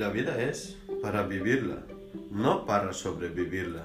La vida es para vivirla, no para sobrevivirla.